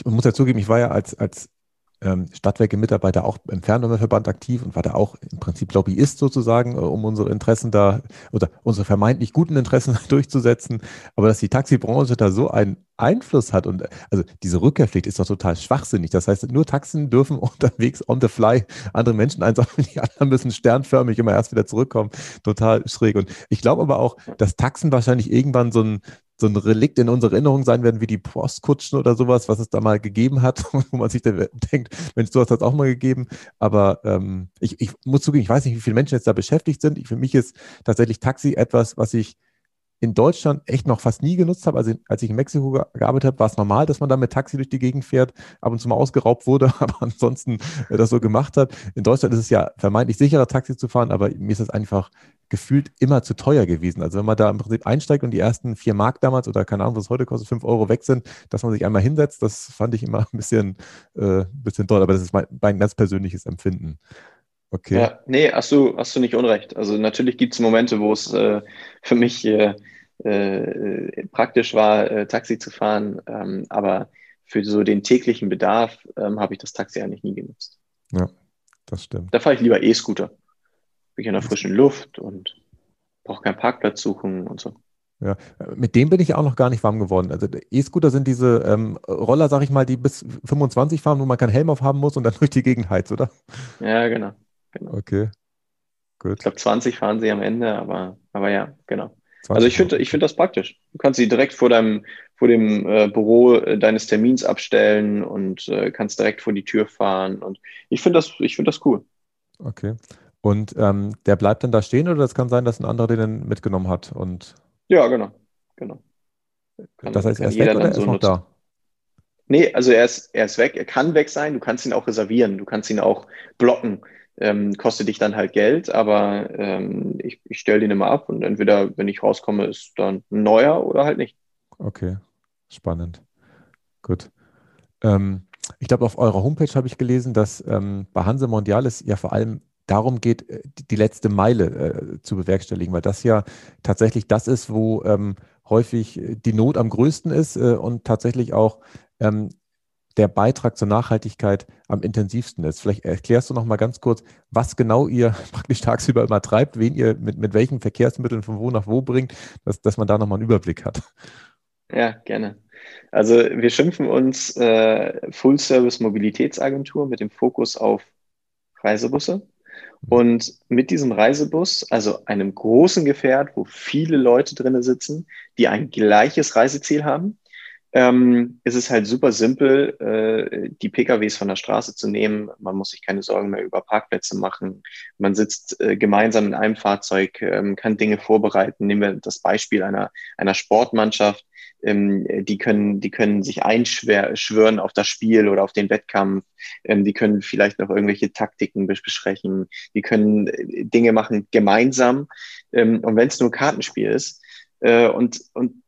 ich muss ja zugeben, ich war ja als, als ähm, Stadtwerke-Mitarbeiter auch im Fernwärmeverband aktiv und war da auch im Prinzip Lobbyist sozusagen, äh, um unsere Interessen da oder unsere vermeintlich guten Interessen durchzusetzen. Aber dass die Taxibranche da so einen Einfluss hat und also diese Rückkehrpflicht ist doch total schwachsinnig. Das heißt, nur Taxen dürfen unterwegs on the fly andere Menschen einsammeln, die anderen müssen sternförmig immer erst wieder zurückkommen. Total schräg. Und ich glaube aber auch, dass Taxen wahrscheinlich irgendwann so ein, so ein Relikt in unserer Erinnerung sein werden, wie die Postkutschen oder sowas, was es da mal gegeben hat, wo man sich dann denkt, Mensch, du hast das auch mal gegeben. Aber ähm, ich, ich muss zugeben, ich weiß nicht, wie viele Menschen jetzt da beschäftigt sind. Ich, für mich ist tatsächlich Taxi etwas, was ich in Deutschland echt noch fast nie genutzt habe. Also als ich in Mexiko gearbeitet habe, war es normal, dass man da mit Taxi durch die Gegend fährt, ab und zu mal ausgeraubt wurde, aber ansonsten äh, das so gemacht hat. In Deutschland ist es ja vermeintlich sicherer, Taxi zu fahren, aber mir ist es einfach gefühlt immer zu teuer gewesen. Also wenn man da im Prinzip einsteigt und die ersten vier Mark damals oder keine Ahnung, was es heute kostet, fünf Euro weg sind, dass man sich einmal hinsetzt, das fand ich immer ein bisschen, äh, bisschen toll. Aber das ist mein, mein ganz persönliches Empfinden. Okay. Ja, nee, hast du, hast du nicht unrecht. Also natürlich gibt es Momente, wo es äh, für mich äh, äh, praktisch war, äh, Taxi zu fahren, ähm, aber für so den täglichen Bedarf ähm, habe ich das Taxi eigentlich nie genutzt. Ja, das stimmt. Da fahre ich lieber E-Scooter. Bin ich in der frischen Luft und brauche keinen Parkplatz suchen und so. Ja, mit dem bin ich auch noch gar nicht warm geworden. Also E-Scooter sind diese ähm, Roller, sag ich mal, die bis 25 fahren, wo man keinen Helm auf haben muss und dann durch die Gegend heizt, oder? Ja, genau. Genau. Okay. Gut. Ich glaube, 20 fahren sie am Ende, aber, aber ja, genau. Also ich finde ich finde das praktisch. Du kannst sie direkt vor deinem vor dem äh, Büro äh, deines Termins abstellen und äh, kannst direkt vor die Tür fahren. Und ich finde das, ich finde das cool. Okay. Und ähm, der bleibt dann da stehen oder das kann sein, dass ein anderer den mitgenommen hat und ja, genau, genau. Kann, das heißt, er ist weg oder so ist noch da? Nee, also er ist, er ist weg, er kann weg sein, du kannst ihn auch reservieren, du kannst ihn auch blocken ähm, kostet dich dann halt Geld, aber ähm, ich, ich stelle den immer ab und entweder, wenn ich rauskomme, ist dann ein neuer oder halt nicht. Okay, spannend. Gut. Ähm, ich glaube, auf eurer Homepage habe ich gelesen, dass ähm, bei Hanse Mondial es ja vor allem darum geht, äh, die letzte Meile äh, zu bewerkstelligen, weil das ja tatsächlich das ist, wo ähm, häufig die Not am größten ist äh, und tatsächlich auch ähm, der Beitrag zur Nachhaltigkeit am intensivsten ist. Vielleicht erklärst du noch mal ganz kurz, was genau ihr praktisch tagsüber immer treibt, wen ihr mit, mit welchen Verkehrsmitteln von wo nach wo bringt, dass, dass man da noch mal einen Überblick hat. Ja, gerne. Also wir schimpfen uns äh, Full-Service-Mobilitätsagentur mit dem Fokus auf Reisebusse. Und mit diesem Reisebus, also einem großen Gefährt, wo viele Leute drin sitzen, die ein gleiches Reiseziel haben, ähm, ist es halt super simpel, äh, die PKWs von der Straße zu nehmen. Man muss sich keine Sorgen mehr über Parkplätze machen. Man sitzt äh, gemeinsam in einem Fahrzeug, ähm, kann Dinge vorbereiten. Nehmen wir das Beispiel einer, einer Sportmannschaft. Ähm, die können, die können sich einschwören auf das Spiel oder auf den Wettkampf. Ähm, die können vielleicht noch irgendwelche Taktiken besprechen. Die können äh, Dinge machen gemeinsam. Ähm, und wenn es nur ein Kartenspiel ist, äh, und, und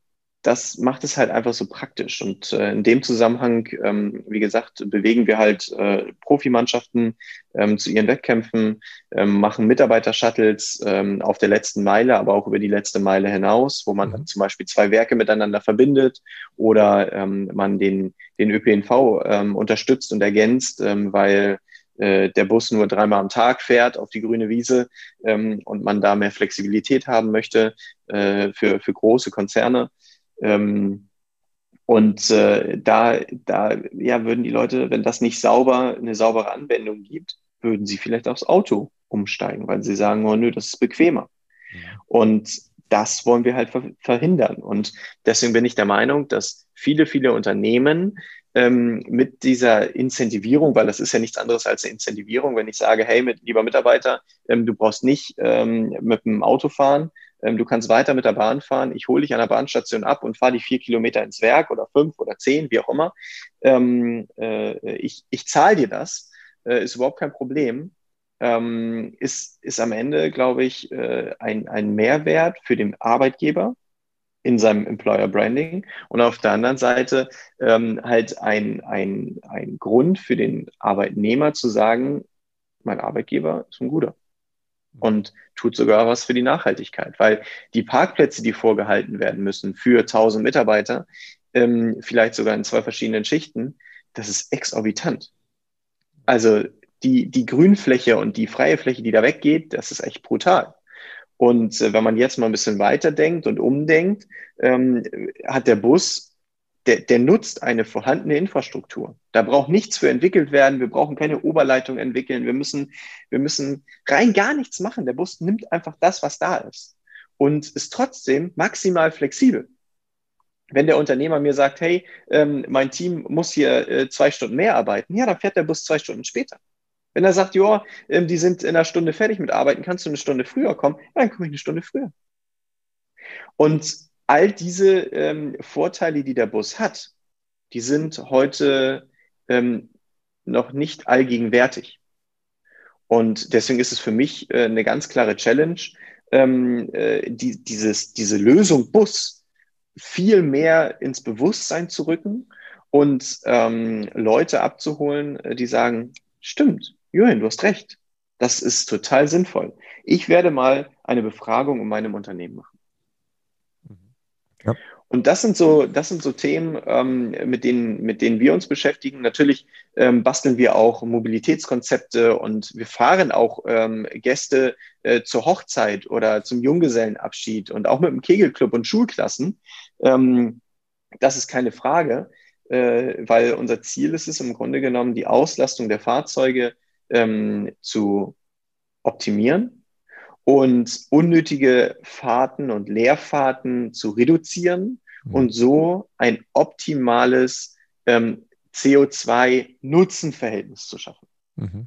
das macht es halt einfach so praktisch. Und äh, in dem Zusammenhang, ähm, wie gesagt, bewegen wir halt äh, Profimannschaften ähm, zu ihren Wettkämpfen, ähm, machen Mitarbeiter-Shuttles ähm, auf der letzten Meile, aber auch über die letzte Meile hinaus, wo man mhm. zum Beispiel zwei Werke miteinander verbindet oder ähm, man den, den ÖPNV ähm, unterstützt und ergänzt, ähm, weil äh, der Bus nur dreimal am Tag fährt auf die grüne Wiese ähm, und man da mehr Flexibilität haben möchte äh, für, für große Konzerne. Ähm, und äh, da, da ja, würden die Leute, wenn das nicht sauber, eine saubere Anwendung gibt, würden sie vielleicht aufs Auto umsteigen, weil sie sagen, oh nö, das ist bequemer. Ja. Und das wollen wir halt ver verhindern. Und deswegen bin ich der Meinung, dass viele, viele Unternehmen ähm, mit dieser Incentivierung, weil das ist ja nichts anderes als eine Incentivierung, wenn ich sage, hey, mit, lieber Mitarbeiter, ähm, du brauchst nicht ähm, mit dem Auto fahren, du kannst weiter mit der Bahn fahren. Ich hole dich an der Bahnstation ab und fahre die vier Kilometer ins Werk oder fünf oder zehn, wie auch immer. Ähm, äh, ich ich zahle dir das, äh, ist überhaupt kein Problem. Ähm, ist, ist am Ende, glaube ich, äh, ein, ein Mehrwert für den Arbeitgeber in seinem Employer Branding und auf der anderen Seite ähm, halt ein, ein, ein Grund für den Arbeitnehmer zu sagen, mein Arbeitgeber ist ein guter und tut sogar was für die Nachhaltigkeit, weil die Parkplätze, die vorgehalten werden müssen für 1000 Mitarbeiter, ähm, vielleicht sogar in zwei verschiedenen Schichten, das ist exorbitant. Also die, die Grünfläche und die freie Fläche, die da weggeht, das ist echt brutal. Und äh, wenn man jetzt mal ein bisschen weiterdenkt und umdenkt, ähm, hat der Bus, der, der nutzt eine vorhandene Infrastruktur. Da braucht nichts für entwickelt werden. Wir brauchen keine Oberleitung entwickeln. Wir müssen, wir müssen rein gar nichts machen. Der Bus nimmt einfach das, was da ist und ist trotzdem maximal flexibel wenn der Unternehmer mir sagt, hey, ähm, mein Team muss hier äh, zwei Stunden mehr arbeiten, ja, dann fährt der Bus zwei Stunden später. Wenn er sagt, ja, ähm, die sind in einer Stunde fertig mit Arbeiten, kannst du eine Stunde früher kommen, ja, dann komme ich eine Stunde früher. Und all diese ähm, Vorteile, die der Bus hat, die sind heute ähm, noch nicht allgegenwärtig. Und deswegen ist es für mich äh, eine ganz klare Challenge, ähm, äh, die, dieses, diese Lösung Bus viel mehr ins Bewusstsein zu rücken und ähm, Leute abzuholen, äh, die sagen, stimmt, Julian, du hast recht. Das ist total sinnvoll. Ich werde mal eine Befragung in meinem Unternehmen machen. Ja. Und das sind so, das sind so Themen, ähm, mit, denen, mit denen wir uns beschäftigen. Natürlich ähm, basteln wir auch Mobilitätskonzepte und wir fahren auch ähm, Gäste äh, zur Hochzeit oder zum Junggesellenabschied und auch mit dem Kegelclub und Schulklassen. Ähm, das ist keine Frage, äh, weil unser Ziel ist es im Grunde genommen, die Auslastung der Fahrzeuge ähm, zu optimieren und unnötige Fahrten und Leerfahrten zu reduzieren mhm. und so ein optimales ähm, CO2-Nutzen-Verhältnis zu schaffen. Mhm.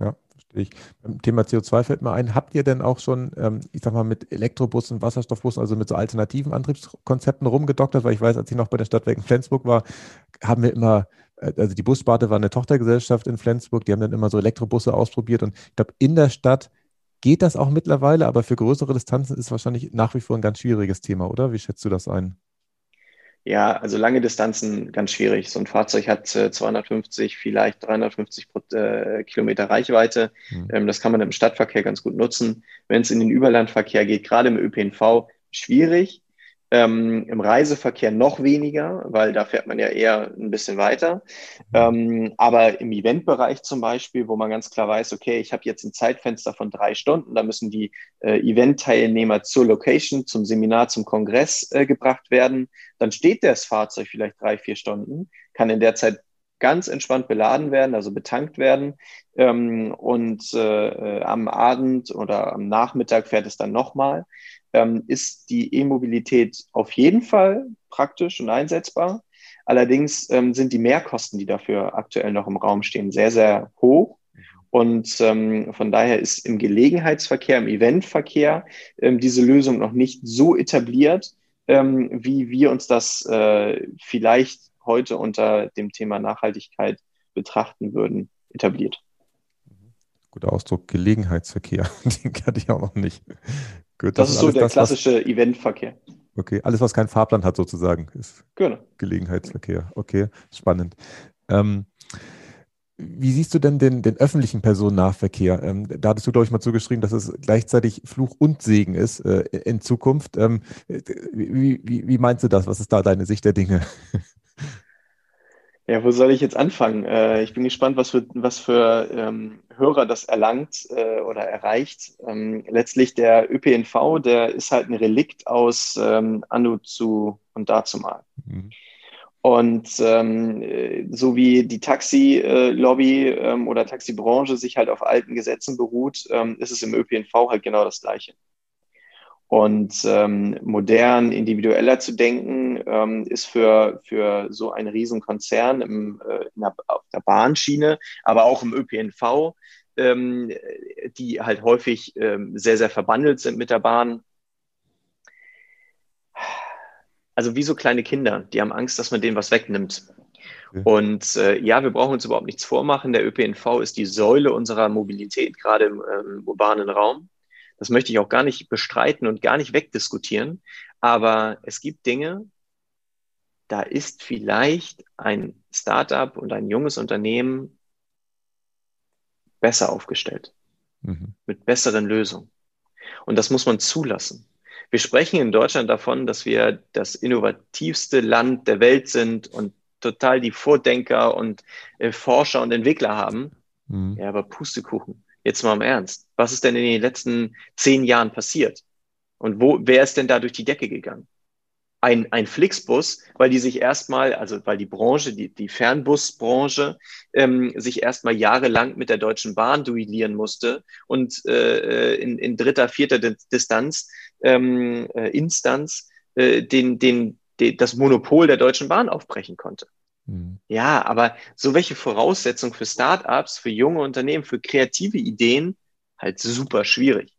Ja, verstehe ich. Beim Thema CO2 fällt mir ein, habt ihr denn auch schon, ähm, ich sag mal, mit Elektrobussen, Wasserstoffbussen, also mit so alternativen Antriebskonzepten rumgedoktert? Weil ich weiß, als ich noch bei der Stadtwerken Flensburg war, haben wir immer äh, also die Bussparte war eine Tochtergesellschaft in Flensburg, die haben dann immer so Elektrobusse ausprobiert und ich glaube, in der Stadt geht das auch mittlerweile, aber für größere Distanzen ist es wahrscheinlich nach wie vor ein ganz schwieriges Thema, oder? Wie schätzt du das ein? Ja, also lange Distanzen ganz schwierig. So ein Fahrzeug hat äh, 250, vielleicht 350 äh, Kilometer Reichweite. Hm. Ähm, das kann man im Stadtverkehr ganz gut nutzen. Wenn es in den Überlandverkehr geht, gerade im ÖPNV, schwierig. Ähm, Im Reiseverkehr noch weniger, weil da fährt man ja eher ein bisschen weiter. Ähm, aber im Eventbereich zum Beispiel, wo man ganz klar weiß, okay, ich habe jetzt ein Zeitfenster von drei Stunden, da müssen die äh, Event-Teilnehmer zur Location, zum Seminar, zum Kongress äh, gebracht werden, dann steht das Fahrzeug vielleicht drei, vier Stunden, kann in der Zeit ganz entspannt beladen werden, also betankt werden. Ähm, und äh, äh am Abend oder am Nachmittag fährt es dann nochmal ähm, ist die E-Mobilität auf jeden Fall praktisch und einsetzbar. Allerdings ähm, sind die Mehrkosten, die dafür aktuell noch im Raum stehen, sehr, sehr hoch. Und ähm, von daher ist im Gelegenheitsverkehr, im Eventverkehr ähm, diese Lösung noch nicht so etabliert, ähm, wie wir uns das äh, vielleicht heute unter dem Thema Nachhaltigkeit betrachten würden, etabliert. Guter Ausdruck, Gelegenheitsverkehr. Den kannte ich auch noch nicht. Gut, das, das, ist so der das, klassische was, Eventverkehr. Okay, alles, was keinen Fahrplan hat, sozusagen, ist genau. Gelegenheitsverkehr. Okay, spannend. Ähm, wie siehst du denn den, den öffentlichen Personennahverkehr? Ähm, da hattest du, glaube ich, mal zugeschrieben, dass es gleichzeitig Fluch und Segen ist äh, in Zukunft. Ähm, wie, wie, wie meinst du das? Was ist da deine Sicht der Dinge? Ja, wo soll ich jetzt anfangen? Äh, ich bin gespannt, was für, was für ähm, Hörer das erlangt äh, oder erreicht. Ähm, letztlich der ÖPNV, der ist halt ein Relikt aus ähm, Anno zu und dazu mal. Mhm. Und ähm, so wie die Taxi-Lobby ähm, oder Taxibranche sich halt auf alten Gesetzen beruht, ähm, ist es im ÖPNV halt genau das Gleiche. Und ähm, modern, individueller zu denken, ähm, ist für, für so einen Riesenkonzern im, äh, in der, auf der Bahnschiene, aber auch im ÖPNV, ähm, die halt häufig ähm, sehr, sehr verbandelt sind mit der Bahn. Also wie so kleine Kinder, die haben Angst, dass man denen was wegnimmt. Okay. Und äh, ja, wir brauchen uns überhaupt nichts vormachen. Der ÖPNV ist die Säule unserer Mobilität, gerade im ähm, urbanen Raum. Das möchte ich auch gar nicht bestreiten und gar nicht wegdiskutieren. Aber es gibt Dinge, da ist vielleicht ein Startup und ein junges Unternehmen besser aufgestellt, mhm. mit besseren Lösungen. Und das muss man zulassen. Wir sprechen in Deutschland davon, dass wir das innovativste Land der Welt sind und total die Vordenker und äh, Forscher und Entwickler haben. Mhm. Ja, aber Pustekuchen. Jetzt mal im Ernst. Was ist denn in den letzten zehn Jahren passiert? Und wo, wer ist denn da durch die Decke gegangen? ein, ein Flixbus, weil die sich erstmal, also weil die Branche, die, die Fernbusbranche, ähm, sich erstmal jahrelang mit der Deutschen Bahn duellieren musste und äh, in, in dritter, vierter Distanz, ähm, äh, Instanz, äh, den, den, den, das Monopol der Deutschen Bahn aufbrechen konnte. Mhm. Ja, aber so welche Voraussetzungen für Startups, für junge Unternehmen, für kreative Ideen, halt super schwierig.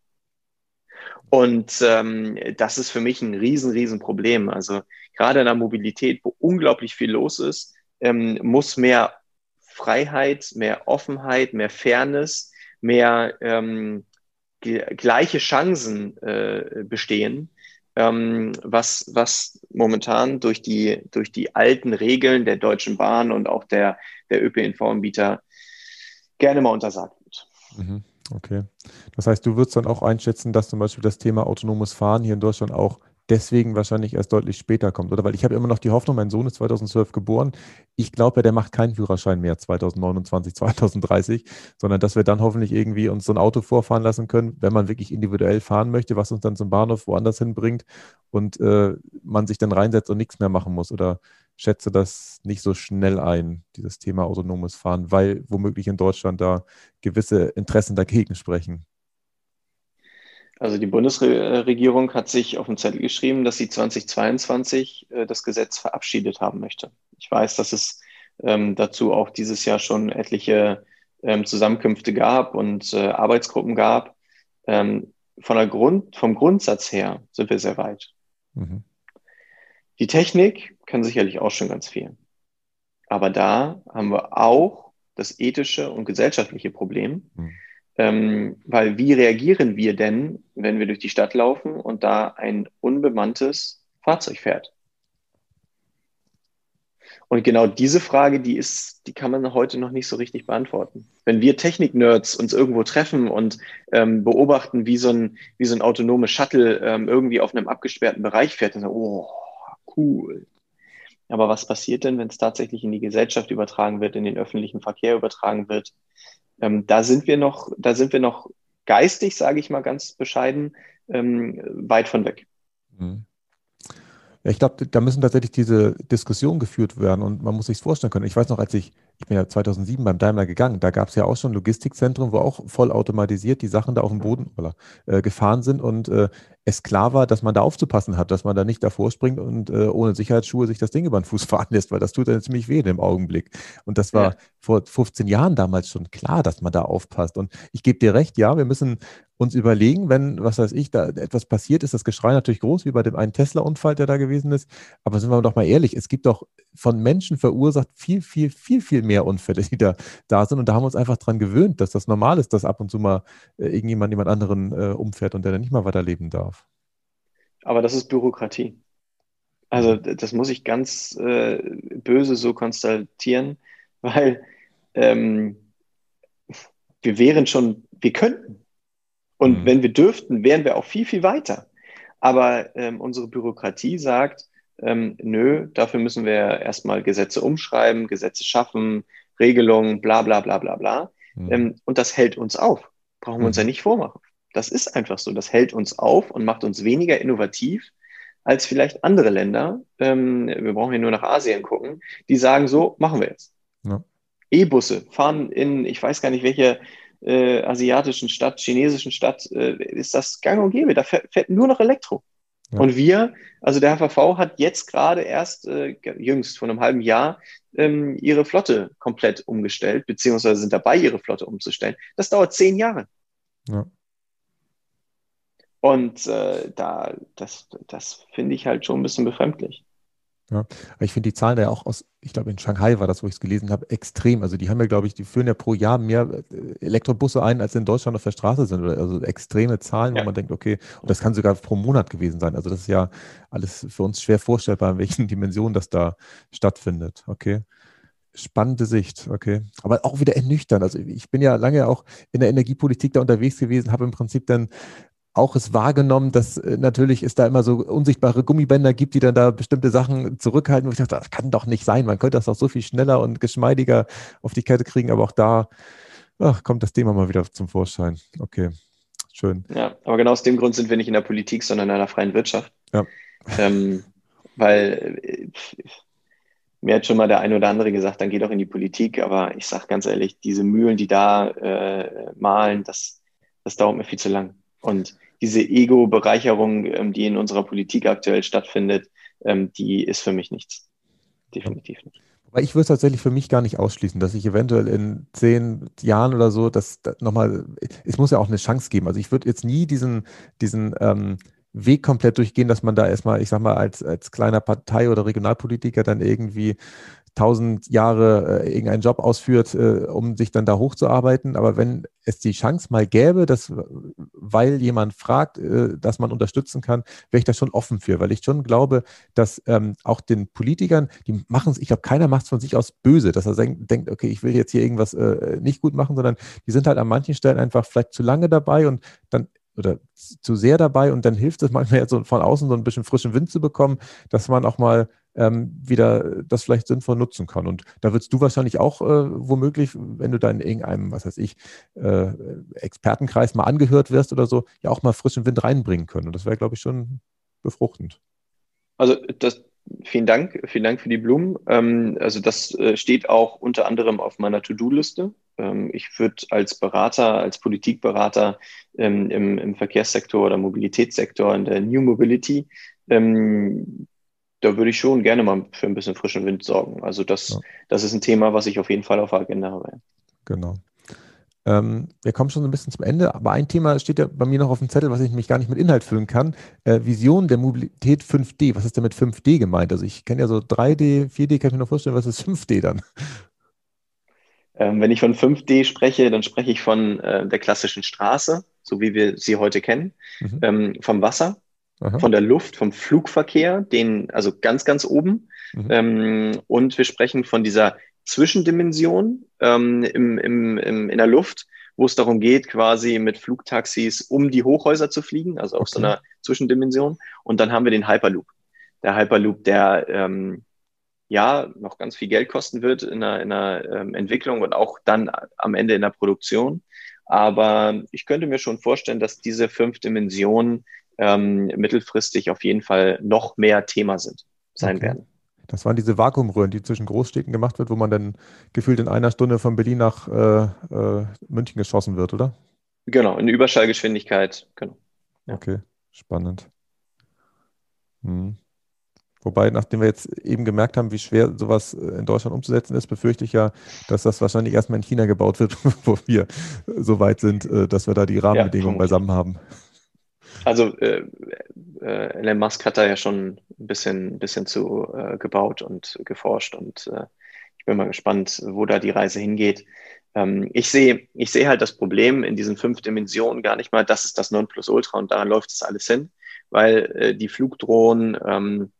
Und ähm, das ist für mich ein riesen, riesen Problem. Also gerade in der Mobilität, wo unglaublich viel los ist, ähm, muss mehr Freiheit, mehr Offenheit, mehr Fairness, mehr ähm, gleiche Chancen äh, bestehen, ähm, was, was momentan durch die, durch die alten Regeln der Deutschen Bahn und auch der, der ÖPNV-Anbieter gerne mal untersagt wird. Mhm. Okay. Das heißt, du würdest dann auch einschätzen, dass zum Beispiel das Thema autonomes Fahren hier in Deutschland auch deswegen wahrscheinlich erst deutlich später kommt, oder? Weil ich habe immer noch die Hoffnung, mein Sohn ist 2012 geboren. Ich glaube ja, der macht keinen Führerschein mehr 2029, 2030, sondern dass wir dann hoffentlich irgendwie uns so ein Auto vorfahren lassen können, wenn man wirklich individuell fahren möchte, was uns dann zum Bahnhof woanders hinbringt und äh, man sich dann reinsetzt und nichts mehr machen muss. Oder schätze das nicht so schnell ein, dieses Thema autonomes Fahren, weil womöglich in Deutschland da gewisse Interessen dagegen sprechen. Also die Bundesregierung hat sich auf den Zettel geschrieben, dass sie 2022 äh, das Gesetz verabschiedet haben möchte. Ich weiß, dass es ähm, dazu auch dieses Jahr schon etliche ähm, Zusammenkünfte gab und äh, Arbeitsgruppen gab. Ähm, von der Grund, vom Grundsatz her sind wir sehr weit. Mhm. Die Technik kann sicherlich auch schon ganz viel. Aber da haben wir auch das ethische und gesellschaftliche Problem. Mhm. Ähm, weil wie reagieren wir denn, wenn wir durch die Stadt laufen und da ein unbemanntes Fahrzeug fährt? Und genau diese Frage, die ist, die kann man heute noch nicht so richtig beantworten. Wenn wir Technik-Nerds uns irgendwo treffen und ähm, beobachten, wie so ein, wie so ein autonomes Shuttle ähm, irgendwie auf einem abgesperrten Bereich fährt, dann sagen, oh, cool. Aber was passiert denn, wenn es tatsächlich in die Gesellschaft übertragen wird, in den öffentlichen Verkehr übertragen wird? Ähm, da sind wir noch, da sind wir noch geistig, sage ich mal ganz bescheiden, ähm, weit von weg. Mhm. Ich glaube, da müssen tatsächlich diese Diskussionen geführt werden und man muss sich vorstellen können. Ich weiß noch, als ich, ich bin ja 2007 beim Daimler gegangen, da gab es ja auch schon Logistikzentren, wo auch voll automatisiert die Sachen da auf dem Boden äh, gefahren sind und äh, es klar war, dass man da aufzupassen hat, dass man da nicht davor springt und äh, ohne Sicherheitsschuhe sich das Ding über den Fuß fahren lässt, weil das tut dann ziemlich weh im Augenblick. Und das war ja. vor 15 Jahren damals schon klar, dass man da aufpasst. Und ich gebe dir recht, ja, wir müssen uns überlegen, wenn, was weiß ich, da etwas passiert, ist das Geschrei natürlich groß, wie bei dem einen Tesla-Unfall, der da gewesen ist. Aber sind wir doch mal ehrlich, es gibt doch von Menschen verursacht viel, viel, viel, viel mehr Unfälle, die da, da sind. Und da haben wir uns einfach dran gewöhnt, dass das normal ist, dass ab und zu mal äh, irgendjemand jemand anderen äh, umfährt und der dann nicht mal weiterleben darf. Aber das ist Bürokratie. Also das muss ich ganz äh, böse so konstatieren, weil ähm, wir wären schon, wir könnten und mhm. wenn wir dürften, wären wir auch viel, viel weiter. Aber ähm, unsere Bürokratie sagt, ähm, nö, dafür müssen wir erstmal Gesetze umschreiben, Gesetze schaffen, Regelungen, bla bla bla bla bla. Mhm. Ähm, und das hält uns auf. Brauchen wir uns ja mhm. nicht vormachen. Das ist einfach so. Das hält uns auf und macht uns weniger innovativ als vielleicht andere Länder. Ähm, wir brauchen hier nur nach Asien gucken, die sagen so, machen wir jetzt. Ja. E-Busse fahren in, ich weiß gar nicht, welche äh, asiatischen Stadt, chinesischen Stadt, äh, ist das gang und gäbe. Da fährt, nur noch Elektro. Ja. Und wir, also der HVV hat jetzt gerade erst, äh, jüngst vor einem halben Jahr, ähm, ihre Flotte komplett umgestellt, beziehungsweise sind dabei, ihre Flotte umzustellen. Das dauert zehn Jahre. Ja. Und äh, da, das, das finde ich halt schon ein bisschen befremdlich. Ja, ich finde die Zahlen da ja auch aus, ich glaube in Shanghai war das, wo ich es gelesen habe, extrem. Also die haben ja, glaube ich, die führen ja pro Jahr mehr äh, Elektrobusse ein, als in Deutschland auf der Straße sind. Also extreme Zahlen, ja. wo man denkt, okay, und das kann sogar pro Monat gewesen sein. Also das ist ja alles für uns schwer vorstellbar, in welchen Dimensionen das da stattfindet. Okay. Spannende Sicht, okay. Aber auch wieder ernüchternd. Also ich bin ja lange auch in der Energiepolitik da unterwegs gewesen, habe im Prinzip dann auch es wahrgenommen, dass äh, natürlich es da immer so unsichtbare Gummibänder gibt, die dann da bestimmte Sachen zurückhalten. Und ich dachte, das kann doch nicht sein. Man könnte das doch so viel schneller und geschmeidiger auf die Kette kriegen. Aber auch da ach, kommt das Thema mal wieder zum Vorschein. Okay, schön. Ja, aber genau aus dem Grund sind wir nicht in der Politik, sondern in einer freien Wirtschaft. Ja. Ähm, weil äh, mir hat schon mal der eine oder andere gesagt, dann geh doch in die Politik. Aber ich sage ganz ehrlich, diese Mühlen, die da äh, malen, das, das dauert mir viel zu lang. Und diese Ego-Bereicherung, ähm, die in unserer Politik aktuell stattfindet, ähm, die ist für mich nichts. Definitiv nicht. Aber ich würde es tatsächlich für mich gar nicht ausschließen, dass ich eventuell in zehn Jahren oder so, das, das nochmal, es muss ja auch eine Chance geben. Also ich würde jetzt nie diesen, diesen ähm, Weg komplett durchgehen, dass man da erstmal, ich sag mal, als, als kleiner Partei- oder Regionalpolitiker dann irgendwie tausend Jahre äh, irgendeinen Job ausführt, äh, um sich dann da hochzuarbeiten. Aber wenn es die Chance mal gäbe, dass, weil jemand fragt, äh, dass man unterstützen kann, wäre ich da schon offen für, weil ich schon glaube, dass ähm, auch den Politikern, die machen es, ich glaube, keiner macht es von sich aus böse, dass er denkt, okay, ich will jetzt hier irgendwas äh, nicht gut machen, sondern die sind halt an manchen Stellen einfach vielleicht zu lange dabei und dann oder zu sehr dabei und dann hilft es manchmal jetzt so von außen so ein bisschen frischen Wind zu bekommen, dass man auch mal ähm, wieder das vielleicht sinnvoll nutzen kann. Und da würdest du wahrscheinlich auch äh, womöglich, wenn du da in irgendeinem, was weiß ich, äh, Expertenkreis mal angehört wirst oder so, ja auch mal frischen Wind reinbringen können. Und das wäre, glaube ich, schon befruchtend. Also das, vielen Dank, vielen Dank für die Blumen. Ähm, also das äh, steht auch unter anderem auf meiner To-Do-Liste. Ähm, ich würde als Berater, als Politikberater ähm, im, im, Verkehrssektor oder Mobilitätssektor in der New Mobility, ähm, da würde ich schon gerne mal für ein bisschen frischen Wind sorgen. Also das, ja. das ist ein Thema, was ich auf jeden Fall auf der Agenda habe. Genau. Ähm, wir kommen schon so ein bisschen zum Ende, aber ein Thema steht ja bei mir noch auf dem Zettel, was ich mich gar nicht mit Inhalt füllen kann. Äh, Vision der Mobilität 5D. Was ist denn mit 5D gemeint? Also ich kenne ja so 3D, 4D, kann ich mir noch vorstellen, was ist 5D dann? Ähm, wenn ich von 5D spreche, dann spreche ich von äh, der klassischen Straße, so wie wir sie heute kennen, mhm. ähm, vom Wasser, Aha. von der Luft, vom Flugverkehr, den, also ganz, ganz oben. Mhm. Ähm, und wir sprechen von dieser Zwischendimension ähm, im, im, im, in der Luft, wo es darum geht, quasi mit Flugtaxis um die Hochhäuser zu fliegen, also auf okay. so einer Zwischendimension. Und dann haben wir den Hyperloop. Der Hyperloop, der ähm, ja noch ganz viel Geld kosten wird in der, in der ähm, Entwicklung und auch dann am Ende in der Produktion. Aber ich könnte mir schon vorstellen, dass diese fünf Dimensionen ähm, mittelfristig auf jeden Fall noch mehr Thema sind, sein okay. werden. Das waren diese Vakuumröhren, die zwischen Großstädten gemacht wird, wo man dann gefühlt in einer Stunde von Berlin nach äh, äh, München geschossen wird, oder? Genau, in Überschallgeschwindigkeit, genau. Ja. Okay, spannend. Hm. Wobei, nachdem wir jetzt eben gemerkt haben, wie schwer sowas äh, in Deutschland umzusetzen ist, befürchte ich ja, dass das wahrscheinlich erstmal in China gebaut wird, wo wir so weit sind, äh, dass wir da die Rahmenbedingungen ja, beisammen haben. Also äh, äh, Elon Musk hat da ja schon ein bisschen, ein bisschen zu äh, gebaut und geforscht und äh, ich bin mal gespannt, wo da die Reise hingeht. Ähm, ich sehe ich sehe halt das Problem in diesen fünf Dimensionen gar nicht mal, das ist das Nonplusultra und da läuft es alles hin, weil äh, die Flugdrohnen, ähm,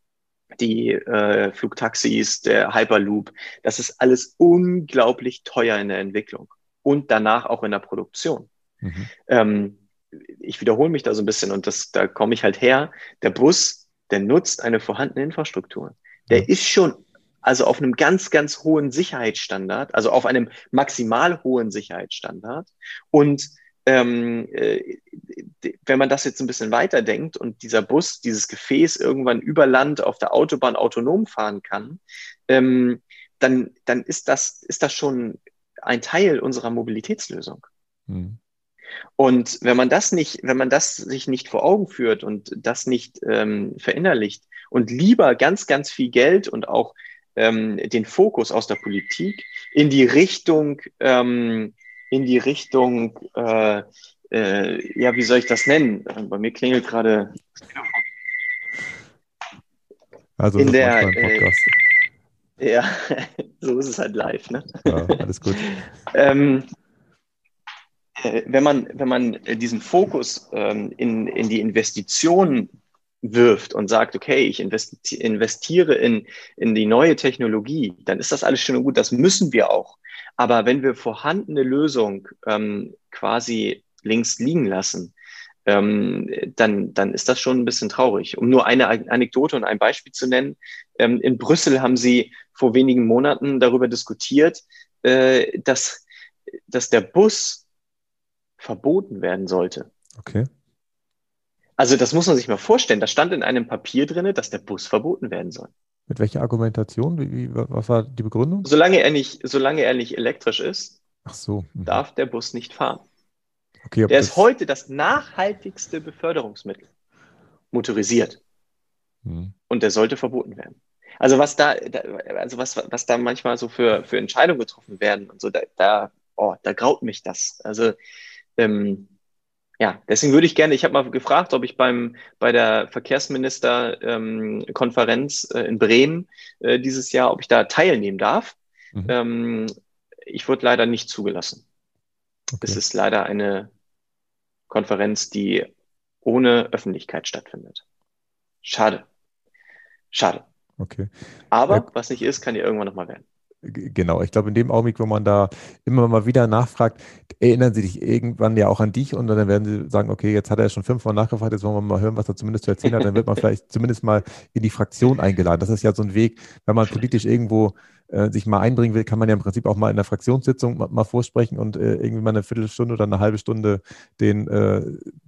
die äh, Flugtaxis, der Hyperloop, das ist alles unglaublich teuer in der Entwicklung und danach auch in der Produktion. Mhm. Ähm, ich wiederhole mich da so ein bisschen und das, da komme ich halt her. Der Bus, der nutzt eine vorhandene Infrastruktur. Der ja. ist schon also auf einem ganz, ganz hohen Sicherheitsstandard, also auf einem maximal hohen Sicherheitsstandard. Und ähm, äh, wenn man das jetzt ein bisschen weiterdenkt und dieser Bus, dieses Gefäß irgendwann über Land auf der Autobahn autonom fahren kann, ähm, dann, dann ist, das, ist das schon ein Teil unserer Mobilitätslösung. Hm. Und wenn man das nicht, wenn man das sich nicht vor Augen führt und das nicht ähm, verinnerlicht und lieber ganz, ganz viel Geld und auch ähm, den Fokus aus der Politik in die Richtung, ähm, in die Richtung, äh, äh, ja, wie soll ich das nennen? Bei mir klingelt gerade. Also in der, äh, ja, so ist es halt live, ne? Ja, alles gut. ähm, äh, wenn man, wenn man diesen Fokus ähm, in, in die Investitionen wirft und sagt, okay, ich investiere in, in die neue Technologie, dann ist das alles schön und gut, das müssen wir auch. Aber wenn wir vorhandene Lösung ähm, quasi links liegen lassen, ähm, dann, dann ist das schon ein bisschen traurig. Um nur eine Anekdote und ein Beispiel zu nennen, ähm, in Brüssel haben sie vor wenigen Monaten darüber diskutiert, äh, dass, dass der Bus verboten werden sollte. Okay. Also das muss man sich mal vorstellen. Da stand in einem Papier drin, dass der Bus verboten werden soll. Mit welcher Argumentation? Wie, wie, was war die Begründung? Solange er nicht, solange er nicht elektrisch ist, so. Mhm. darf der Bus nicht fahren. Okay, der ist heute das nachhaltigste Beförderungsmittel. Motorisiert. Mhm. Und der sollte verboten werden. Also was da, also was, was da manchmal so für, für Entscheidungen getroffen werden und so, da, da, oh, da graut mich das. Also ähm, ja, deswegen würde ich gerne, ich habe mal gefragt, ob ich beim, bei der Verkehrsministerkonferenz ähm, äh, in Bremen äh, dieses Jahr, ob ich da teilnehmen darf. Mhm. Ähm, ich wurde leider nicht zugelassen. Okay. Es ist leider eine Konferenz, die ohne Öffentlichkeit stattfindet. Schade. Schade. Okay. Aber ja. was nicht ist, kann ja irgendwann nochmal werden. Genau, ich glaube, in dem Augenblick, wo man da immer mal wieder nachfragt, erinnern sie dich irgendwann ja auch an dich und dann werden sie sagen, okay, jetzt hat er schon fünfmal nachgefragt, jetzt wollen wir mal hören, was er zumindest zu erzählen hat, dann wird man vielleicht zumindest mal in die Fraktion eingeladen. Das ist ja so ein Weg, wenn man politisch irgendwo äh, sich mal einbringen will, kann man ja im Prinzip auch mal in der Fraktionssitzung mal, mal vorsprechen und äh, irgendwie mal eine Viertelstunde oder eine halbe Stunde den, äh,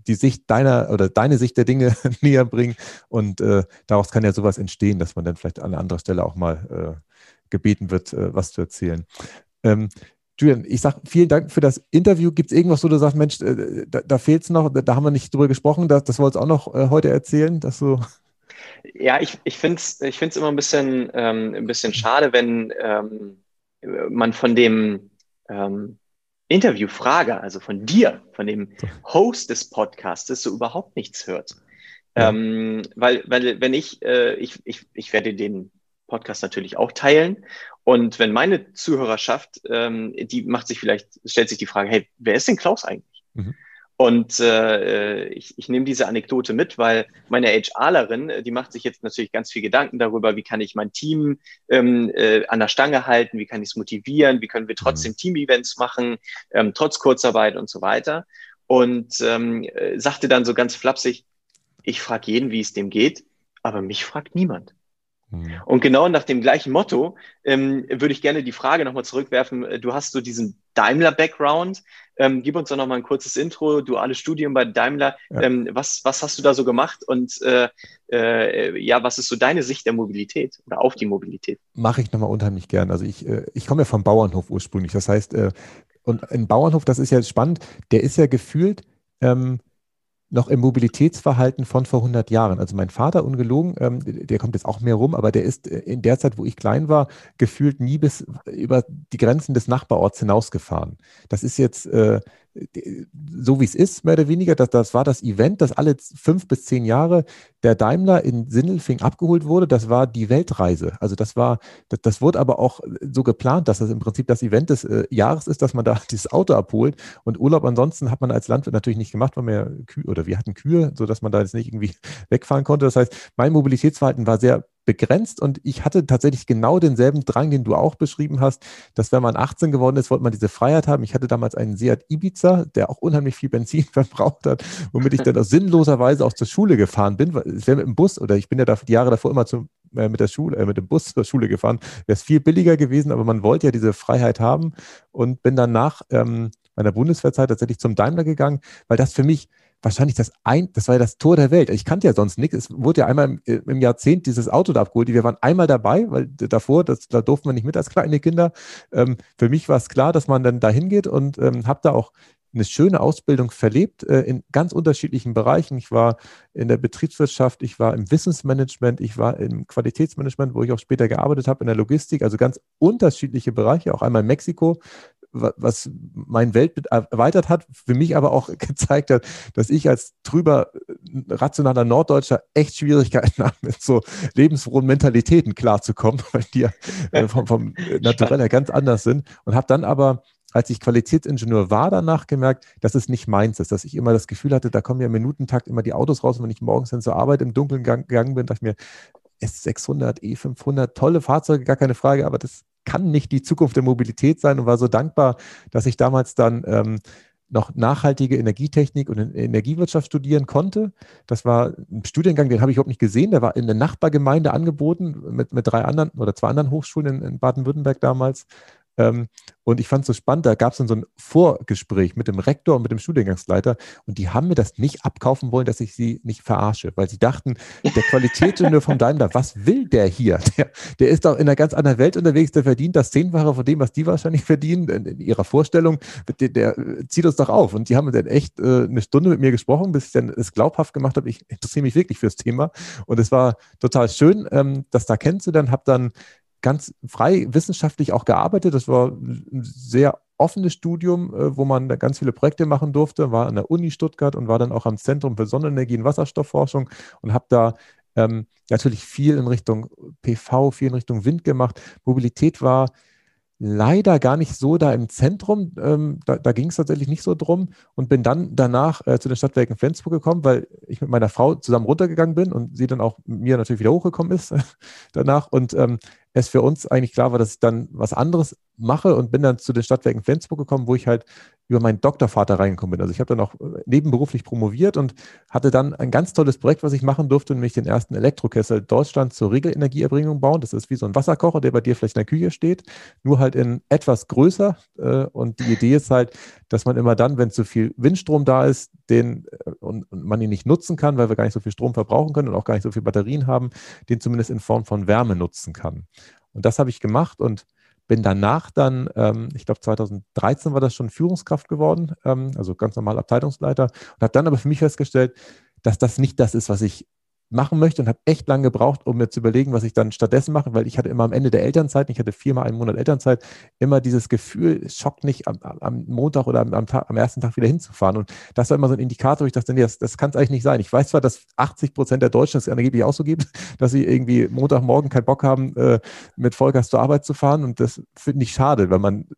die Sicht deiner oder deine Sicht der Dinge näher bringen. Und äh, daraus kann ja sowas entstehen, dass man dann vielleicht an anderer Stelle auch mal äh, gebeten wird, äh, was zu erzählen. Ähm, Julian, ich sage vielen Dank für das Interview. Gibt es irgendwas, wo du sagst, Mensch, äh, da, da fehlt es noch, da, da, haben wir nicht drüber gesprochen, das, das wolltest du auch noch äh, heute erzählen, dass du. Ja, ich, ich finde es ich find's immer ein bisschen, ähm, ein bisschen schade, wenn ähm, man von dem ähm, Interviewfrager, also von dir, von dem Host des Podcasts, so überhaupt nichts hört. Ja. Ähm, weil, weil, wenn ich, äh, ich, ich, ich werde den Podcast natürlich auch teilen. Und wenn meine Zuhörerschaft, ähm, die macht sich vielleicht, stellt sich die Frage, hey, wer ist denn Klaus eigentlich? Mhm. Und äh, ich, ich nehme diese Anekdote mit, weil meine HRlerin, die macht sich jetzt natürlich ganz viel Gedanken darüber, wie kann ich mein Team ähm, äh, an der Stange halten, wie kann ich es motivieren, wie können wir trotzdem mhm. Team-Events machen, ähm, trotz Kurzarbeit und so weiter. Und ähm, äh, sagte dann so ganz flapsig, ich frage jeden, wie es dem geht, aber mich fragt niemand. Mhm. Und genau nach dem gleichen Motto ähm, würde ich gerne die Frage nochmal zurückwerfen. Äh, du hast so diesen Daimler-Background. Ähm, gib uns doch nochmal ein kurzes Intro, duales Studium bei Daimler. Ja. Ähm, was, was hast du da so gemacht und äh, äh, ja, was ist so deine Sicht der Mobilität oder auf die Mobilität? Mache ich nochmal unheimlich gern. Also ich, äh, ich komme ja vom Bauernhof ursprünglich. Das heißt, äh, und ein Bauernhof, das ist ja spannend, der ist ja gefühlt, ähm, noch im Mobilitätsverhalten von vor 100 Jahren. Also mein Vater, ungelogen, ähm, der kommt jetzt auch mehr rum, aber der ist äh, in der Zeit, wo ich klein war, gefühlt nie bis über die Grenzen des Nachbarorts hinausgefahren. Das ist jetzt äh, so wie es ist, mehr oder weniger, das, das war das Event, das alle fünf bis zehn Jahre der Daimler in Sindelfing abgeholt wurde. Das war die Weltreise. Also das war, das, das wurde aber auch so geplant, dass das im Prinzip das Event des äh, Jahres ist, dass man da dieses Auto abholt. Und Urlaub ansonsten hat man als Landwirt natürlich nicht gemacht, weil wir Kühe oder wir hatten Kühe, sodass man da jetzt nicht irgendwie wegfahren konnte. Das heißt, mein Mobilitätsverhalten war sehr begrenzt und ich hatte tatsächlich genau denselben Drang, den du auch beschrieben hast, dass wenn man 18 geworden ist, wollte man diese Freiheit haben. Ich hatte damals einen Seat Ibiza, der auch unheimlich viel Benzin verbraucht hat, womit ich dann auch sinnloserweise auch zur Schule gefahren bin. Es wäre mit dem Bus oder ich bin ja die Jahre davor immer zum, äh, mit der Schule, äh, mit dem Bus zur Schule gefahren. Wäre es viel billiger gewesen, aber man wollte ja diese Freiheit haben und bin dann nach ähm, meiner Bundeswehrzeit tatsächlich zum Daimler gegangen, weil das für mich wahrscheinlich das ein, das war ja das Tor der Welt. Ich kannte ja sonst nichts. Es wurde ja einmal im, im, Jahrzehnt dieses Auto da abgeholt. Wir waren einmal dabei, weil davor, das, da durften wir nicht mit als kleine Kinder. Ähm, für mich war es klar, dass man dann da hingeht und ähm, habe da auch eine schöne Ausbildung verlebt äh, in ganz unterschiedlichen Bereichen. Ich war in der Betriebswirtschaft, ich war im Wissensmanagement, ich war im Qualitätsmanagement, wo ich auch später gearbeitet habe, in der Logistik, also ganz unterschiedliche Bereiche, auch einmal in Mexiko, was mein Weltbild erweitert hat, für mich aber auch gezeigt hat, dass ich als trüber äh, rationaler Norddeutscher echt Schwierigkeiten habe, mit so lebensfrohen Mentalitäten klarzukommen, weil die ja äh, vom, vom Naturell her ganz anders sind. Und habe dann aber als ich Qualitätsingenieur war, danach gemerkt, dass es nicht meins ist, dass ich immer das Gefühl hatte, da kommen ja Minutentakt immer die Autos raus. Und wenn ich morgens dann zur Arbeit im Dunkeln gegangen bin, dachte ich mir, S600, E500, tolle Fahrzeuge, gar keine Frage, aber das kann nicht die Zukunft der Mobilität sein und war so dankbar, dass ich damals dann ähm, noch nachhaltige Energietechnik und Energiewirtschaft studieren konnte. Das war ein Studiengang, den habe ich überhaupt nicht gesehen. Der war in der Nachbargemeinde angeboten mit, mit drei anderen oder zwei anderen Hochschulen in, in Baden-Württemberg damals. Ähm, und ich fand es so spannend, da gab es dann so ein Vorgespräch mit dem Rektor und mit dem Studiengangsleiter und die haben mir das nicht abkaufen wollen, dass ich sie nicht verarsche, weil sie dachten, der Qualitätsingenieur von Daimler, was will der hier? Der, der, ist doch in einer ganz anderen Welt unterwegs, der verdient das Zehnfache von dem, was die wahrscheinlich verdienen, in, in ihrer Vorstellung, der, der, zieht uns doch auf. Und die haben dann echt äh, eine Stunde mit mir gesprochen, bis ich dann es glaubhaft gemacht habe, ich interessiere mich wirklich fürs Thema. Und es war total schön, ähm, das da kennenzulernen, habe dann ganz frei wissenschaftlich auch gearbeitet. Das war ein sehr offenes Studium, äh, wo man ganz viele Projekte machen durfte, war an der Uni Stuttgart und war dann auch am Zentrum für Sonnenenergie und Wasserstoffforschung und habe da ähm, natürlich viel in Richtung PV, viel in Richtung Wind gemacht. Mobilität war leider gar nicht so da im Zentrum. Ähm, da, da ging es tatsächlich nicht so drum und bin dann danach äh, zu den Stadtwerken Flensburg gekommen, weil ich mit meiner Frau zusammen runtergegangen bin und sie dann auch mit mir natürlich wieder hochgekommen ist danach. Und ähm, es für uns eigentlich klar war, dass ich dann was anderes mache und bin dann zu den Stadtwerken Flensburg gekommen, wo ich halt über meinen Doktorvater reingekommen bin. Also ich habe dann auch äh, nebenberuflich promoviert und hatte dann ein ganz tolles Projekt, was ich machen durfte, nämlich den ersten Elektrokessel Deutschland zur Regelenergieerbringung bauen. Das ist wie so ein Wasserkocher, der bei dir vielleicht in der Küche steht, nur halt in etwas größer. Äh, und die Idee ist halt, dass man immer dann, wenn zu viel Windstrom da ist, den äh, und, und man ihn nicht nutzen kann, weil wir gar nicht so viel Strom verbrauchen können und auch gar nicht so viel Batterien haben, den zumindest in Form von Wärme nutzen kann. Und das habe ich gemacht und bin danach dann, ähm, ich glaube 2013 war das schon Führungskraft geworden, ähm, also ganz normal Abteilungsleiter und habe dann aber für mich festgestellt, dass das nicht das ist, was ich machen möchte und habe echt lange gebraucht, um mir zu überlegen, was ich dann stattdessen mache, weil ich hatte immer am Ende der Elternzeit, ich hatte viermal einen Monat Elternzeit, immer dieses Gefühl, es schockt nicht am, am Montag oder am, Tag, am, ersten Tag wieder hinzufahren. Und das war immer so ein Indikator, ich dachte, nee, das, das kann es eigentlich nicht sein. Ich weiß zwar, dass 80 Prozent der Deutschen es angeblich auch so gibt, dass sie irgendwie Montagmorgen keinen Bock haben, äh, mit Vollgas zur Arbeit zu fahren. Und das finde ich schade, wenn man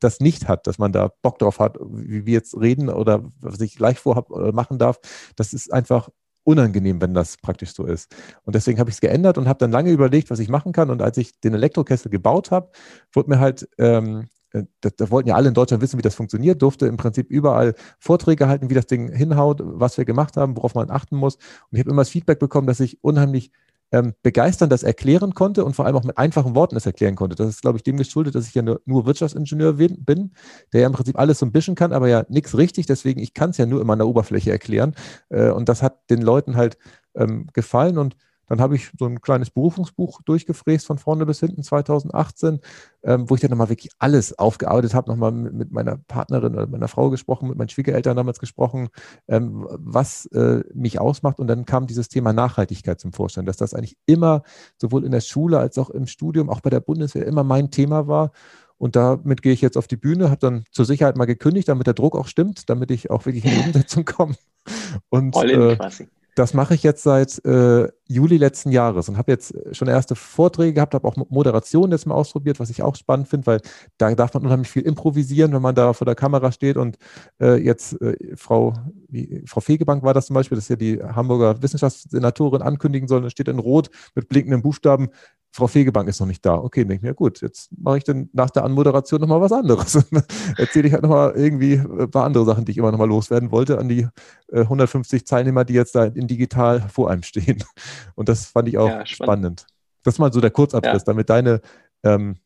das nicht hat, dass man da Bock drauf hat, wie wir jetzt reden oder was ich gleich vorhabe oder machen darf. Das ist einfach unangenehm, wenn das praktisch so ist. Und deswegen habe ich es geändert und habe dann lange überlegt, was ich machen kann. Und als ich den Elektrokessel gebaut habe, wurde mir halt, ähm, äh, da, da, wollten ja alle in Deutschland wissen, wie das funktioniert, durfte im Prinzip überall Vorträge halten, wie das Ding hinhaut, was wir gemacht haben, worauf man achten muss. Und ich habe immer das Feedback bekommen, dass ich unheimlich ähm, begeistern das erklären konnte und vor allem auch mit einfachen Worten das erklären konnte. Das ist, glaube ich, dem geschuldet, dass ich ja nur, nur Wirtschaftsingenieur bin, der ja im Prinzip alles so ein bisschen kann, aber ja nichts richtig. Deswegen, ich kann es ja nur immer an der Oberfläche erklären. Äh, und das hat den Leuten halt ähm, gefallen und dann habe ich so ein kleines Berufungsbuch durchgefräst von vorne bis hinten 2018, ähm, wo ich dann nochmal wirklich alles aufgearbeitet habe, nochmal mit, mit, meiner Partnerin oder meiner Frau gesprochen, mit meinen Schwiegereltern damals gesprochen, ähm, was äh, mich ausmacht. Und dann kam dieses Thema Nachhaltigkeit zum Vorschein, dass das eigentlich immer sowohl in der Schule als auch im Studium, auch bei der Bundeswehr immer mein Thema war. Und damit gehe ich jetzt auf die Bühne, habe dann zur Sicherheit mal gekündigt, damit der Druck auch stimmt, damit ich auch wirklich in die Umsetzung komme. Und äh, das mache ich jetzt seit äh, Juli letzten Jahres und habe jetzt schon erste Vorträge gehabt, habe auch Moderation jetzt mal ausprobiert, was ich auch spannend finde, weil da darf man unheimlich viel improvisieren, wenn man da vor der Kamera steht und äh, jetzt äh, Frau, wie, Frau Fegebank war das zum Beispiel, das ist ja die Hamburger Wissenschaftssenatorin ankündigen soll, da steht in Rot mit blinkenden Buchstaben, Frau Fegebank ist noch nicht da. Okay, denke ich mir, gut, jetzt mache ich dann nach der Anmoderation nochmal was anderes. Erzähle ich halt nochmal irgendwie ein paar andere Sachen, die ich immer nochmal loswerden wollte an die äh, 150 Teilnehmer, die jetzt da in digital vor einem stehen. Und das fand ich auch ja, spannend. spannend. Das ist mal so der Kurzabriss, ja. damit deine ähm,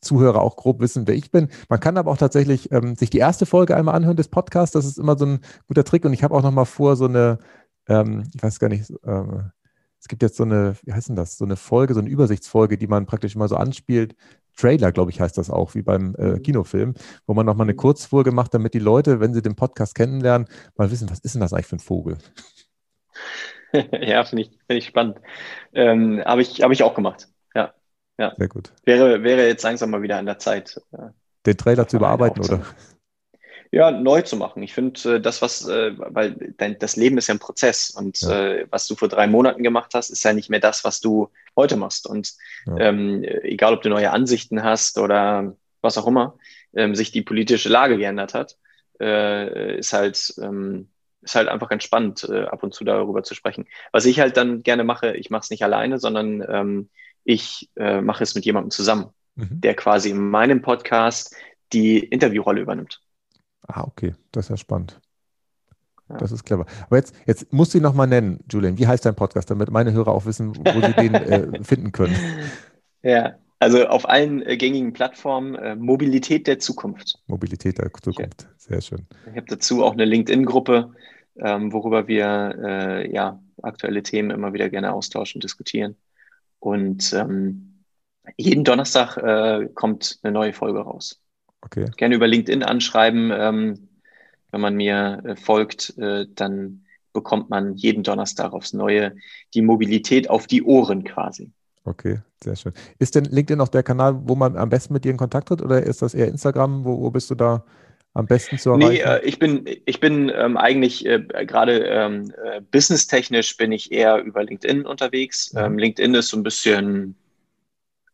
Zuhörer auch grob wissen, wer ich bin. Man kann aber auch tatsächlich ähm, sich die erste Folge einmal anhören des Podcasts. Das ist immer so ein guter Trick. Und ich habe auch nochmal vor, so eine, ähm, ich weiß gar nicht, äh, es gibt jetzt so eine, wie heißt denn das, so eine Folge, so eine Übersichtsfolge, die man praktisch immer so anspielt. Trailer, glaube ich, heißt das auch, wie beim äh, mhm. Kinofilm, wo man nochmal eine mhm. Kurzfolge macht, damit die Leute, wenn sie den Podcast kennenlernen, mal wissen, was ist denn das eigentlich für ein Vogel? ja, finde ich, find ich spannend. Ähm, Habe ich, hab ich auch gemacht. Ja. ja. Sehr gut. Wäre, wäre jetzt langsam mal wieder an der Zeit. Äh, den Trailer zu überarbeiten, oder? ja, neu zu machen. Ich finde, äh, das, was, äh, weil dein, das Leben ist ja ein Prozess und ja. was du vor drei Monaten gemacht hast, ist ja nicht mehr das, was du heute machst. Und ja. ähm, egal, ob du neue Ansichten hast oder was auch immer, ähm, sich die politische Lage geändert hat, äh, ist halt, ähm, ist halt einfach ganz spannend, äh, ab und zu darüber zu sprechen. Was ich halt dann gerne mache, ich mache es nicht alleine, sondern ähm, ich äh, mache es mit jemandem zusammen, mhm. der quasi in meinem Podcast die Interviewrolle übernimmt. Ah, okay, das ist ja spannend. Das ist clever. Aber jetzt, jetzt musst du ihn nochmal nennen, Julian. Wie heißt dein Podcast, damit meine Hörer auch wissen, wo sie den äh, finden können? Ja, also auf allen äh, gängigen Plattformen äh, Mobilität der Zukunft. Mobilität der Zukunft, ja. sehr schön. Ich habe dazu auch eine LinkedIn-Gruppe, ähm, worüber wir äh, ja, aktuelle Themen immer wieder gerne austauschen, diskutieren. Und ähm, jeden Donnerstag äh, kommt eine neue Folge raus. Okay. Gerne über LinkedIn anschreiben. Ähm, wenn man mir äh, folgt, äh, dann bekommt man jeden Donnerstag aufs Neue die Mobilität auf die Ohren quasi. Okay, sehr schön. Ist denn LinkedIn auch der Kanal, wo man am besten mit dir in Kontakt tritt oder ist das eher Instagram? Wo, wo bist du da am besten zu erreichen? Nee, äh, ich bin, ich bin ähm, eigentlich äh, gerade ähm, äh, businesstechnisch bin ich eher über LinkedIn unterwegs. Mhm. Ähm, LinkedIn ist so ein bisschen,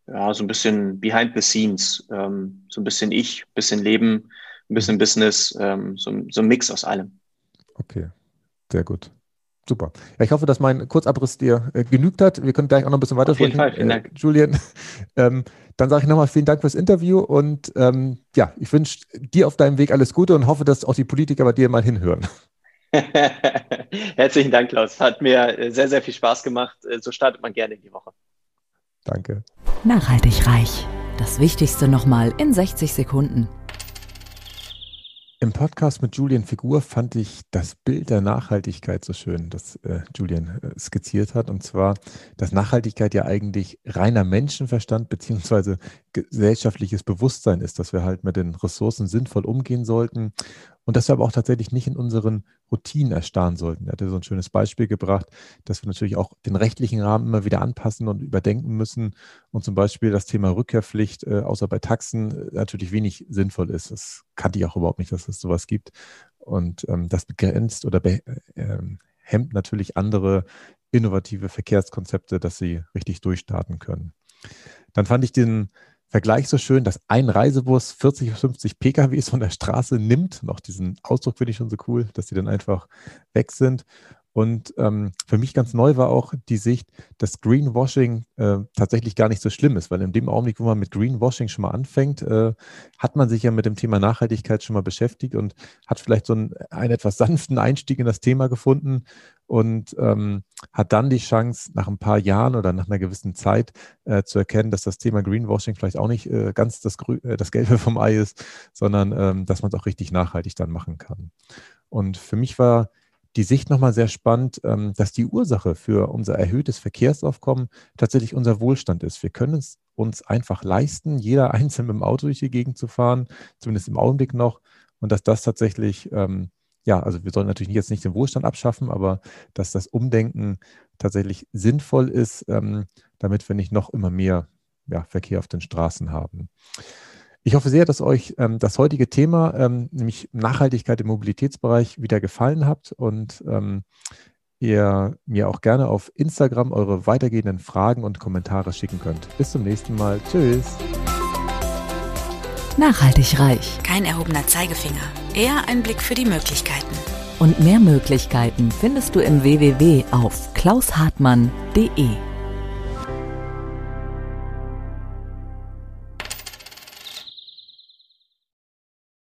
ja, so ein bisschen behind the scenes, ähm, so ein bisschen ich, bisschen Leben, ein bisschen Business, ähm, so, so ein Mix aus allem. Okay, sehr gut. Super. Ja, ich hoffe, dass mein Kurzabriss dir äh, genügt hat. Wir können gleich auch noch ein bisschen weiter sprechen. Auf jeden Fall, vielen Dank. Äh, Julian, ähm, dann sage ich nochmal vielen Dank fürs Interview und ähm, ja, ich wünsche dir auf deinem Weg alles Gute und hoffe, dass auch die Politiker bei dir mal hinhören. Herzlichen Dank, Klaus. Hat mir äh, sehr, sehr viel Spaß gemacht. Äh, so startet man gerne in die Woche. Danke. Nachhaltig reich. Das Wichtigste nochmal in 60 Sekunden. Im Podcast mit Julian Figur fand ich das Bild der Nachhaltigkeit so schön, das äh, Julian äh, skizziert hat. Und zwar, dass Nachhaltigkeit ja eigentlich reiner Menschenverstand beziehungsweise gesellschaftliches Bewusstsein ist, dass wir halt mit den Ressourcen sinnvoll umgehen sollten und dass wir aber auch tatsächlich nicht in unseren Routinen erstarren sollten. Er hatte so ein schönes Beispiel gebracht, dass wir natürlich auch den rechtlichen Rahmen immer wieder anpassen und überdenken müssen und zum Beispiel das Thema Rückkehrpflicht, äh, außer bei Taxen, äh, natürlich wenig sinnvoll ist. Das kannte ich auch überhaupt nicht, dass es sowas gibt. Und ähm, das begrenzt oder be äh, hemmt natürlich andere innovative Verkehrskonzepte, dass sie richtig durchstarten können. Dann fand ich den Vergleich so schön, dass ein Reisebus 40 bis 50 PKWs von der Straße nimmt. Noch diesen Ausdruck finde ich schon so cool, dass die dann einfach weg sind. Und ähm, für mich ganz neu war auch die Sicht, dass Greenwashing äh, tatsächlich gar nicht so schlimm ist, weil in dem Augenblick, wo man mit Greenwashing schon mal anfängt, äh, hat man sich ja mit dem Thema Nachhaltigkeit schon mal beschäftigt und hat vielleicht so einen, einen etwas sanften Einstieg in das Thema gefunden und ähm, hat dann die Chance, nach ein paar Jahren oder nach einer gewissen Zeit äh, zu erkennen, dass das Thema Greenwashing vielleicht auch nicht äh, ganz das, Grü äh, das Gelbe vom Ei ist, sondern ähm, dass man es auch richtig nachhaltig dann machen kann. Und für mich war die Sicht nochmal sehr spannend, ähm, dass die Ursache für unser erhöhtes Verkehrsaufkommen tatsächlich unser Wohlstand ist. Wir können es uns einfach leisten, jeder einzeln mit dem Auto durch die Gegend zu fahren, zumindest im Augenblick noch. Und dass das tatsächlich, ähm, ja, also wir sollen natürlich jetzt nicht den Wohlstand abschaffen, aber dass das Umdenken tatsächlich sinnvoll ist, ähm, damit wir nicht noch immer mehr ja, Verkehr auf den Straßen haben. Ich hoffe sehr, dass euch ähm, das heutige Thema, ähm, nämlich Nachhaltigkeit im Mobilitätsbereich, wieder gefallen hat und ähm, ihr mir auch gerne auf Instagram eure weitergehenden Fragen und Kommentare schicken könnt. Bis zum nächsten Mal. Tschüss. Nachhaltig reich. Kein erhobener Zeigefinger, eher ein Blick für die Möglichkeiten. Und mehr Möglichkeiten findest du im www auf klaushartmann.de.